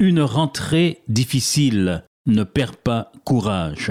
Une rentrée difficile. Ne perds pas courage.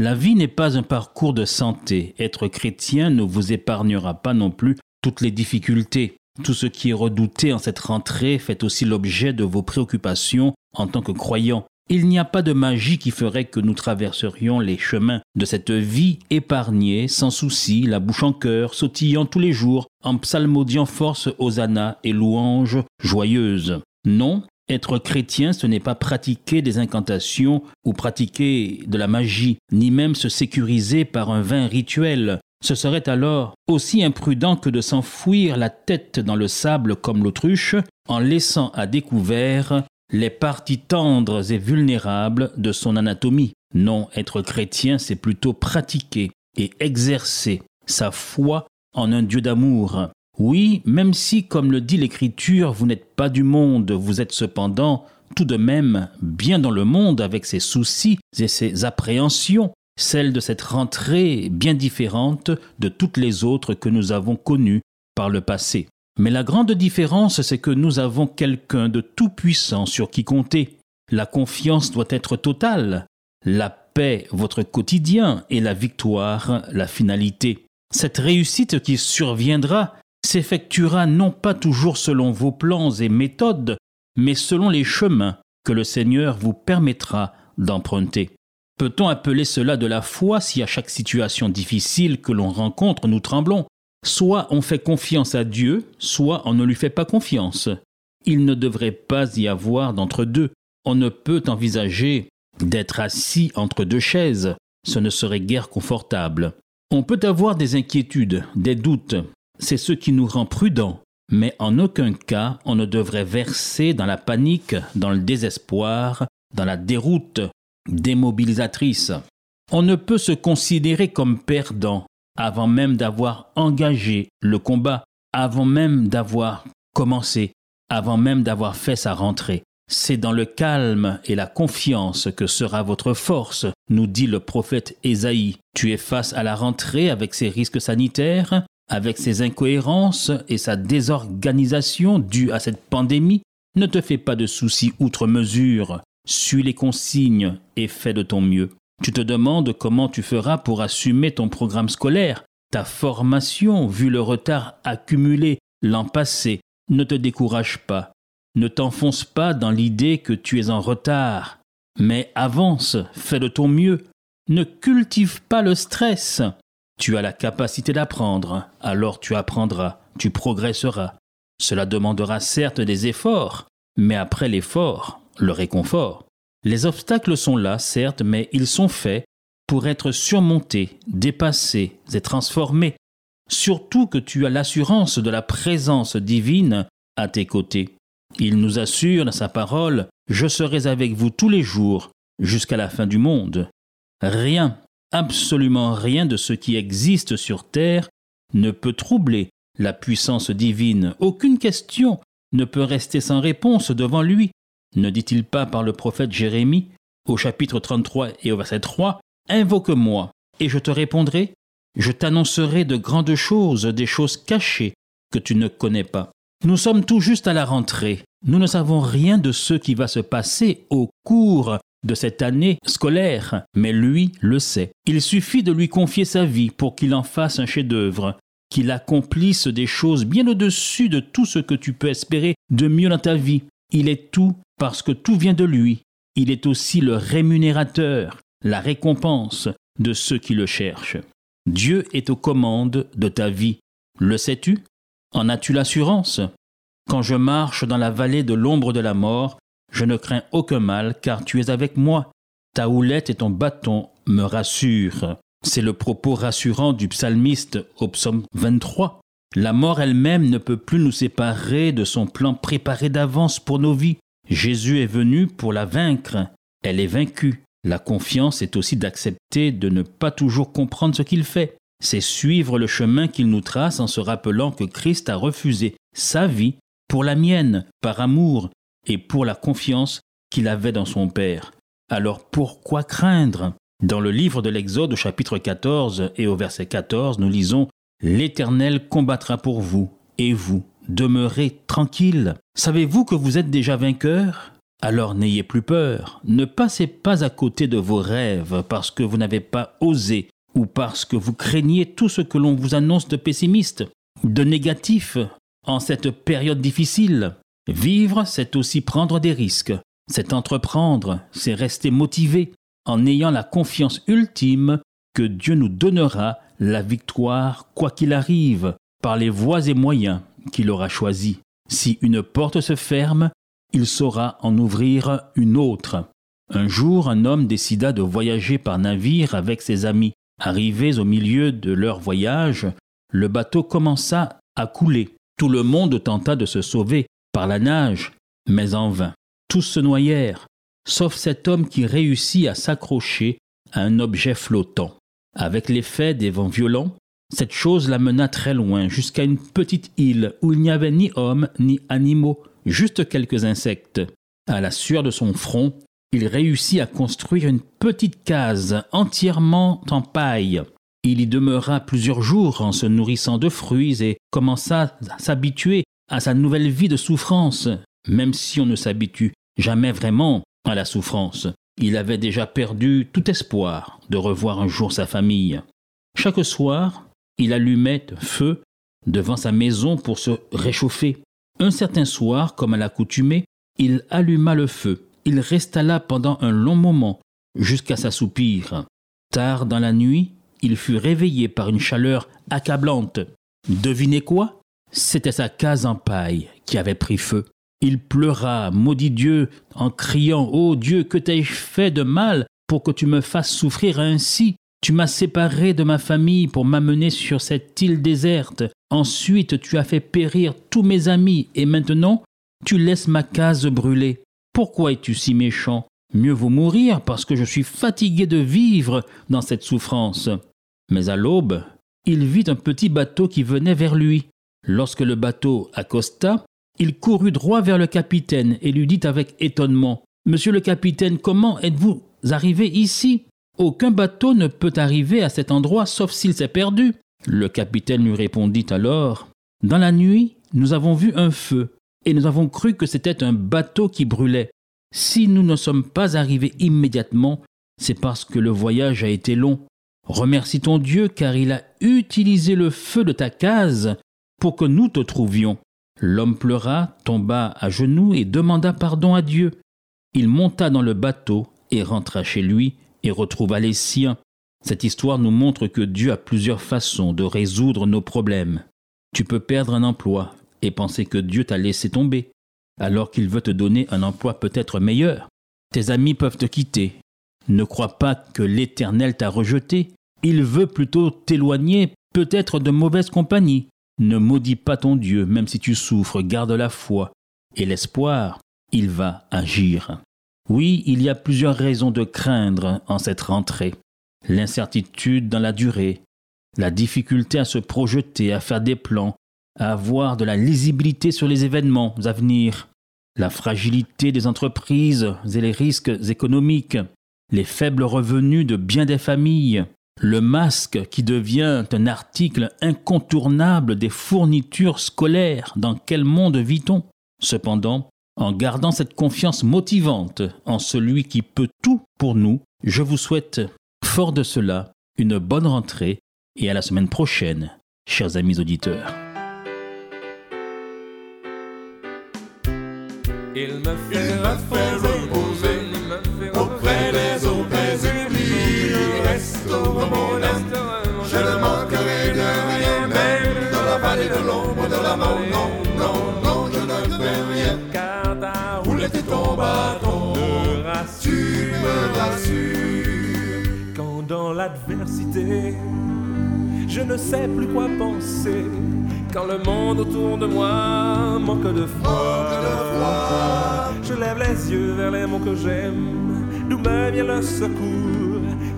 La vie n'est pas un parcours de santé. Être chrétien ne vous épargnera pas non plus toutes les difficultés. Tout ce qui est redouté en cette rentrée fait aussi l'objet de vos préoccupations en tant que croyant. Il n'y a pas de magie qui ferait que nous traverserions les chemins de cette vie épargnée, sans souci, la bouche en cœur, sautillant tous les jours, en psalmodiant force hosanna et louanges joyeuses. Non, être chrétien, ce n'est pas pratiquer des incantations ou pratiquer de la magie, ni même se sécuriser par un vain rituel. Ce serait alors aussi imprudent que de s'enfouir la tête dans le sable comme l'autruche, en laissant à découvert les parties tendres et vulnérables de son anatomie. Non, être chrétien, c'est plutôt pratiquer et exercer sa foi en un Dieu d'amour. Oui, même si, comme le dit l'Écriture, vous n'êtes pas du monde, vous êtes cependant tout de même bien dans le monde avec ses soucis et ses appréhensions, celles de cette rentrée bien différente de toutes les autres que nous avons connues par le passé. Mais la grande différence, c'est que nous avons quelqu'un de tout-puissant sur qui compter. La confiance doit être totale, la paix votre quotidien et la victoire la finalité. Cette réussite qui surviendra s'effectuera non pas toujours selon vos plans et méthodes, mais selon les chemins que le Seigneur vous permettra d'emprunter. Peut-on appeler cela de la foi si à chaque situation difficile que l'on rencontre nous tremblons? Soit on fait confiance à Dieu, soit on ne lui fait pas confiance. Il ne devrait pas y avoir d'entre-deux. On ne peut envisager d'être assis entre deux chaises. Ce ne serait guère confortable. On peut avoir des inquiétudes, des doutes. C'est ce qui nous rend prudents. Mais en aucun cas on ne devrait verser dans la panique, dans le désespoir, dans la déroute démobilisatrice. On ne peut se considérer comme perdant avant même d'avoir engagé le combat, avant même d'avoir commencé, avant même d'avoir fait sa rentrée. C'est dans le calme et la confiance que sera votre force, nous dit le prophète Ésaïe. Tu es face à la rentrée avec ses risques sanitaires, avec ses incohérences et sa désorganisation due à cette pandémie. Ne te fais pas de soucis outre mesure. Suis les consignes et fais de ton mieux. Tu te demandes comment tu feras pour assumer ton programme scolaire, ta formation, vu le retard accumulé l'an passé. Ne te décourage pas. Ne t'enfonce pas dans l'idée que tu es en retard. Mais avance, fais de ton mieux. Ne cultive pas le stress. Tu as la capacité d'apprendre, alors tu apprendras, tu progresseras. Cela demandera certes des efforts, mais après l'effort, le réconfort. Les obstacles sont là, certes, mais ils sont faits pour être surmontés, dépassés et transformés. Surtout que tu as l'assurance de la présence divine à tes côtés. Il nous assure dans sa parole, Je serai avec vous tous les jours, jusqu'à la fin du monde. Rien, absolument rien de ce qui existe sur terre ne peut troubler la puissance divine. Aucune question ne peut rester sans réponse devant lui. Ne dit-il pas par le prophète Jérémie, au chapitre 33 et au verset 3, Invoque-moi, et je te répondrai, je t'annoncerai de grandes choses, des choses cachées que tu ne connais pas. Nous sommes tout juste à la rentrée. Nous ne savons rien de ce qui va se passer au cours de cette année scolaire, mais lui le sait. Il suffit de lui confier sa vie pour qu'il en fasse un chef-d'œuvre, qu'il accomplisse des choses bien au-dessus de tout ce que tu peux espérer de mieux dans ta vie. Il est tout parce que tout vient de lui. Il est aussi le rémunérateur, la récompense de ceux qui le cherchent. Dieu est aux commandes de ta vie. Le sais-tu? En as-tu l'assurance? Quand je marche dans la vallée de l'ombre de la mort, je ne crains aucun mal, car tu es avec moi. Ta houlette et ton bâton me rassurent. C'est le propos rassurant du psalmiste au psaume 23. La mort elle-même ne peut plus nous séparer de son plan préparé d'avance pour nos vies. Jésus est venu pour la vaincre. Elle est vaincue. La confiance est aussi d'accepter de ne pas toujours comprendre ce qu'il fait. C'est suivre le chemin qu'il nous trace en se rappelant que Christ a refusé sa vie pour la mienne, par amour, et pour la confiance qu'il avait dans son Père. Alors pourquoi craindre? Dans le livre de l'Exode au chapitre 14 et au verset 14, nous lisons L'Éternel combattra pour vous, et vous, demeurez tranquille. Savez-vous que vous êtes déjà vainqueur Alors n'ayez plus peur. Ne passez pas à côté de vos rêves parce que vous n'avez pas osé ou parce que vous craignez tout ce que l'on vous annonce de pessimiste, de négatif en cette période difficile. Vivre, c'est aussi prendre des risques, c'est entreprendre, c'est rester motivé en ayant la confiance ultime que Dieu nous donnera la victoire quoi qu'il arrive, par les voies et moyens qu'il aura choisis. Si une porte se ferme, il saura en ouvrir une autre. Un jour, un homme décida de voyager par navire avec ses amis. Arrivés au milieu de leur voyage, le bateau commença à couler. Tout le monde tenta de se sauver par la nage, mais en vain. Tous se noyèrent, sauf cet homme qui réussit à s'accrocher à un objet flottant. Avec l'effet des vents violents, cette chose l'amena très loin, jusqu'à une petite île où il n'y avait ni hommes ni animaux, juste quelques insectes. À la sueur de son front, il réussit à construire une petite case entièrement en paille. Il y demeura plusieurs jours en se nourrissant de fruits et commença à s'habituer à sa nouvelle vie de souffrance, même si on ne s'habitue jamais vraiment à la souffrance. Il avait déjà perdu tout espoir de revoir un jour sa famille. Chaque soir, il allumait feu devant sa maison pour se réchauffer. Un certain soir, comme à l'accoutumée, il alluma le feu. Il resta là pendant un long moment, jusqu'à s'assoupir. Tard dans la nuit, il fut réveillé par une chaleur accablante. Devinez quoi? C'était sa case en paille qui avait pris feu. Il pleura, maudit Dieu, en criant Ô Dieu, que t'ai-je fait de mal pour que tu me fasses souffrir ainsi Tu m'as séparé de ma famille pour m'amener sur cette île déserte. Ensuite, tu as fait périr tous mes amis, et maintenant, tu laisses ma case brûler. Pourquoi es-tu si méchant? Mieux vaut mourir parce que je suis fatigué de vivre dans cette souffrance. Mais à l'aube, il vit un petit bateau qui venait vers lui. Lorsque le bateau accosta, il courut droit vers le capitaine et lui dit avec étonnement Monsieur le capitaine, comment êtes-vous arrivé ici? Aucun bateau ne peut arriver à cet endroit sauf s'il s'est perdu. Le capitaine lui répondit alors Dans la nuit, nous avons vu un feu et nous avons cru que c'était un bateau qui brûlait. Si nous ne sommes pas arrivés immédiatement, c'est parce que le voyage a été long. Remercie ton Dieu car il a utilisé le feu de ta case pour que nous te trouvions. L'homme pleura, tomba à genoux et demanda pardon à Dieu. Il monta dans le bateau et rentra chez lui et retrouva les siens. Cette histoire nous montre que Dieu a plusieurs façons de résoudre nos problèmes. Tu peux perdre un emploi et penser que Dieu t'a laissé tomber, alors qu'il veut te donner un emploi peut-être meilleur. Tes amis peuvent te quitter. Ne crois pas que l'Éternel t'a rejeté. Il veut plutôt t'éloigner, peut-être de mauvaise compagnie. Ne maudis pas ton Dieu, même si tu souffres, garde la foi et l'espoir, il va agir. Oui, il y a plusieurs raisons de craindre en cette rentrée. L'incertitude dans la durée, la difficulté à se projeter, à faire des plans, à avoir de la lisibilité sur les événements à venir, la fragilité des entreprises et les risques économiques, les faibles revenus de bien des familles, le masque qui devient un article incontournable des fournitures scolaires, dans quel monde vit-on? Cependant, en gardant cette confiance motivante en celui qui peut tout pour nous, je vous souhaite, fort de cela, une bonne rentrée et à la semaine prochaine, chers amis auditeurs. Je ne manquerai de rien, même dans la vallée de l'ombre de la mort. Non, non, non, je ne fais rien. Car ta roule était ton bâton, tu me rassures. Quand dans l'adversité, je ne sais plus quoi penser. Quand le monde autour de moi manque de foi, manque de foi Je lève les yeux vers les mots que j'aime, d'où me vient le secours,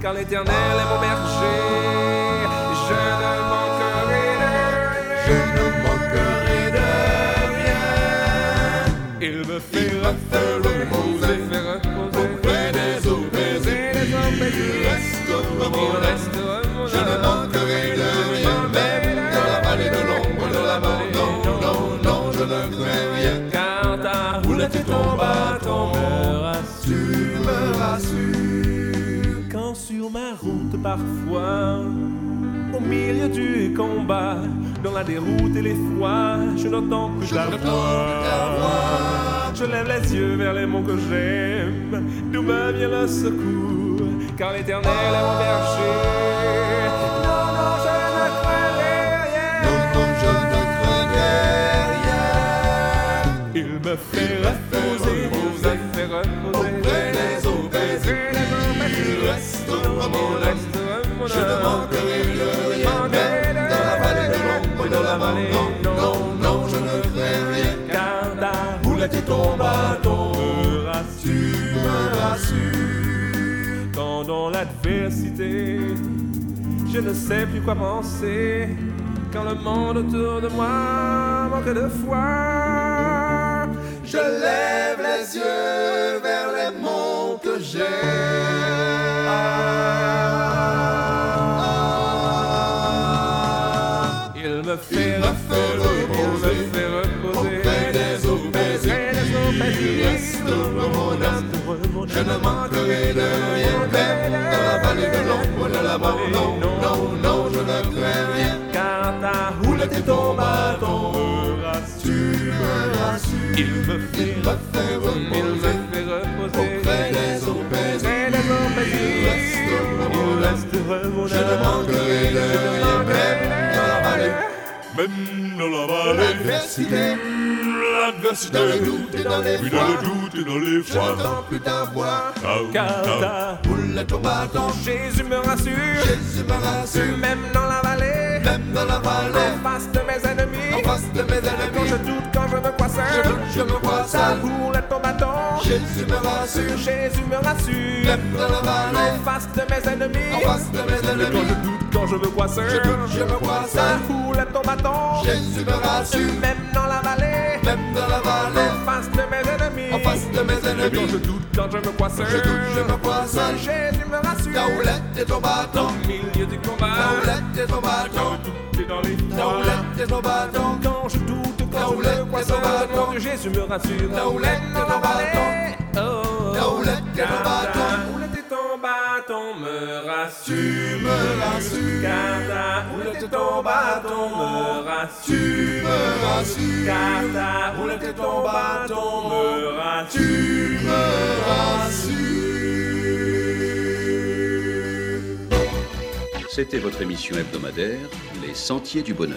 car l'éternel est mon berger. Je ne manquerai de rien. Je ne manquerai de rien. Il me fait du combat, dans la déroute et l'effroi, je n'entends plus n'entends voix. Je lève les yeux vers les mots que j'aime, d'où me vient le secours, car l'éternel est mon berger. Non, non, je ne rien. Non, non, je ne rien. Il me fait reposer, il me fait reposer. Auprès des paisibles, il restera mon je ne sais plus quoi penser. Quand le monde autour de moi manque de foi. Je lève les yeux vers les monts que j'aime. Il me fait reposer. Auprès des Il âme. restera mon Je ne manquerai de rien, même dans la vallée. Même dans la vallée, L'adversité, l'adversité, dans le doute et dans les puis dans le doute et dans les je n'entends plus ta voix. Car ta Boule bâton, Jésus me rassure, Jésus me rassure. même dans la vallée, Même dans la vallée, en face de mes Quand je ennemis, doute, quand je me crois je seul, je me crois seul. houlette, ton bâton. Jésus me rassure. Jésus me rassure, Même dans la en vallée, face de mes ennemis. en face de mes Quand je ennemis, doute, quand je me crois seul, je doute, je me crois seul. houlette, ton bâton. Jésus me rassure. Même dans la vallée, Même dans la vallée, en face de mes ennemis. en face de mes Quand je ennemis, doute, quand je me crois seul, je doute, je me crois seul. Jésus me rassure. Ta houlette et ton bâton, Au milieu du combat, ta houlette et ton bâton, tout est dans les ta et ton bâton, Quand je doute, quand mon Dieu, Jésus me rassure. Ton bâton. Oh, ton bâton. Ton bâton me rassure. me rassures. Car ta houlette et ton bâton me rassure. Me rassures. Car ta houlette et ton bâton me rassure. Me rassures. C'était votre émission hebdomadaire Les Sentiers du Bonheur,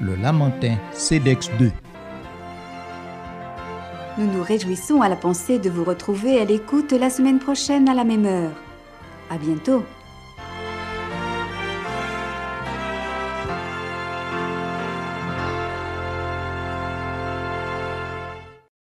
le Lamentin, CEDEX 2. Nous nous réjouissons à la pensée de vous retrouver à l'écoute la semaine prochaine à la même heure. À bientôt.